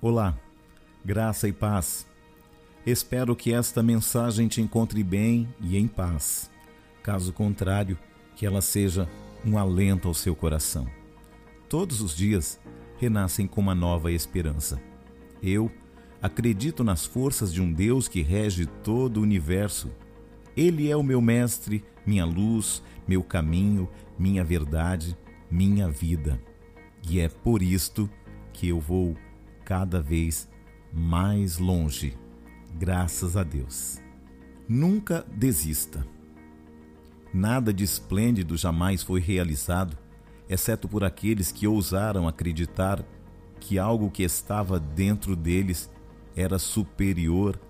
Olá, graça e paz. Espero que esta mensagem te encontre bem e em paz. Caso contrário, que ela seja um alento ao seu coração. Todos os dias renascem com uma nova esperança. Eu acredito nas forças de um Deus que rege todo o universo. Ele é o meu mestre, minha luz, meu caminho, minha verdade, minha vida. E é por isto que eu vou cada vez mais longe, graças a Deus. Nunca desista. Nada de esplêndido jamais foi realizado, exceto por aqueles que ousaram acreditar que algo que estava dentro deles era superior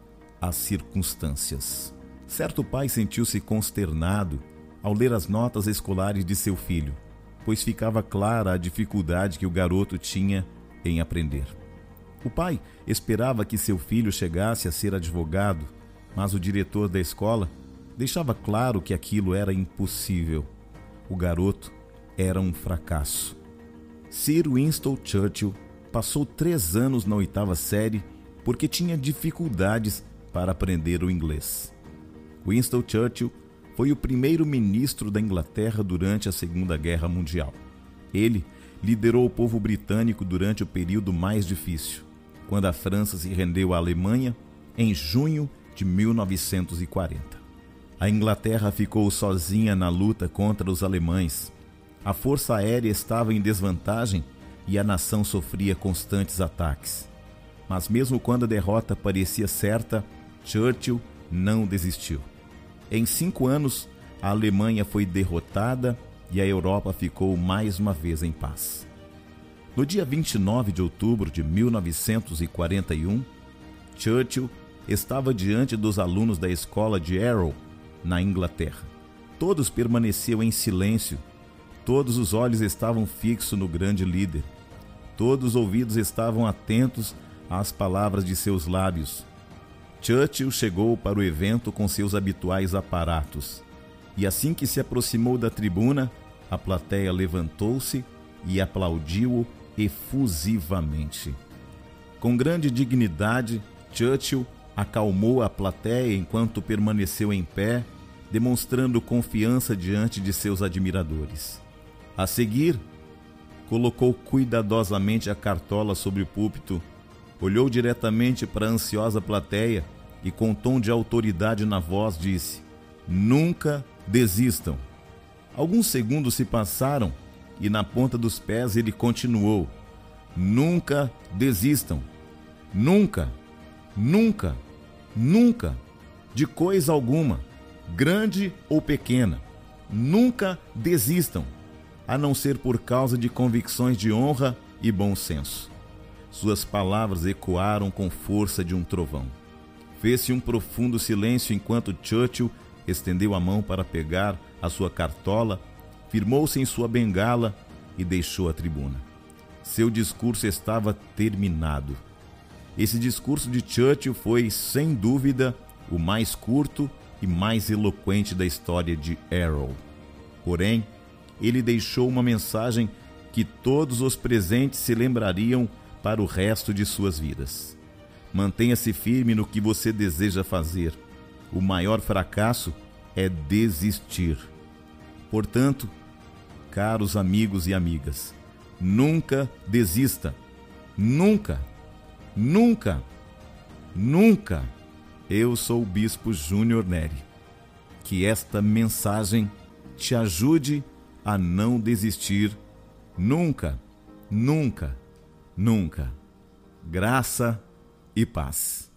às circunstâncias. Certo pai sentiu-se consternado ao ler as notas escolares de seu filho, pois ficava clara a dificuldade que o garoto tinha em aprender. O pai esperava que seu filho chegasse a ser advogado, mas o diretor da escola deixava claro que aquilo era impossível. O garoto era um fracasso. Sir Winston Churchill passou três anos na oitava série porque tinha dificuldades para aprender o inglês. Winston Churchill foi o primeiro ministro da Inglaterra durante a Segunda Guerra Mundial. Ele liderou o povo britânico durante o período mais difícil quando a França se rendeu à Alemanha em junho de 1940. A Inglaterra ficou sozinha na luta contra os alemães. A força aérea estava em desvantagem e a nação sofria constantes ataques. Mas, mesmo quando a derrota parecia certa, Churchill não desistiu. Em cinco anos, a Alemanha foi derrotada e a Europa ficou mais uma vez em paz. No dia 29 de outubro de 1941, Churchill estava diante dos alunos da escola de Harrow, na Inglaterra. Todos permaneciam em silêncio, todos os olhos estavam fixos no grande líder, todos os ouvidos estavam atentos às palavras de seus lábios. Churchill chegou para o evento com seus habituais aparatos, e assim que se aproximou da tribuna, a plateia levantou-se e aplaudiu-o efusivamente. Com grande dignidade, Churchill acalmou a plateia enquanto permaneceu em pé, demonstrando confiança diante de seus admiradores. A seguir, colocou cuidadosamente a cartola sobre o púlpito, olhou diretamente para a ansiosa plateia e, com tom de autoridade na voz, disse: Nunca desistam. Alguns segundos se passaram e na ponta dos pés ele continuou: Nunca desistam. Nunca, nunca, nunca, de coisa alguma, grande ou pequena. Nunca desistam, a não ser por causa de convicções de honra e bom senso. Suas palavras ecoaram com força de um trovão. Fez-se um profundo silêncio enquanto Churchill estendeu a mão para pegar a sua cartola firmou-se em sua bengala e deixou a tribuna. Seu discurso estava terminado. Esse discurso de Churchill foi, sem dúvida, o mais curto e mais eloquente da história de Arrow. Porém, ele deixou uma mensagem que todos os presentes se lembrariam para o resto de suas vidas. Mantenha-se firme no que você deseja fazer. O maior fracasso é desistir. Portanto, caros amigos e amigas, nunca desista. Nunca, nunca, nunca. Eu sou o Bispo Júnior Neri. Que esta mensagem te ajude a não desistir nunca, nunca, nunca. Graça e paz.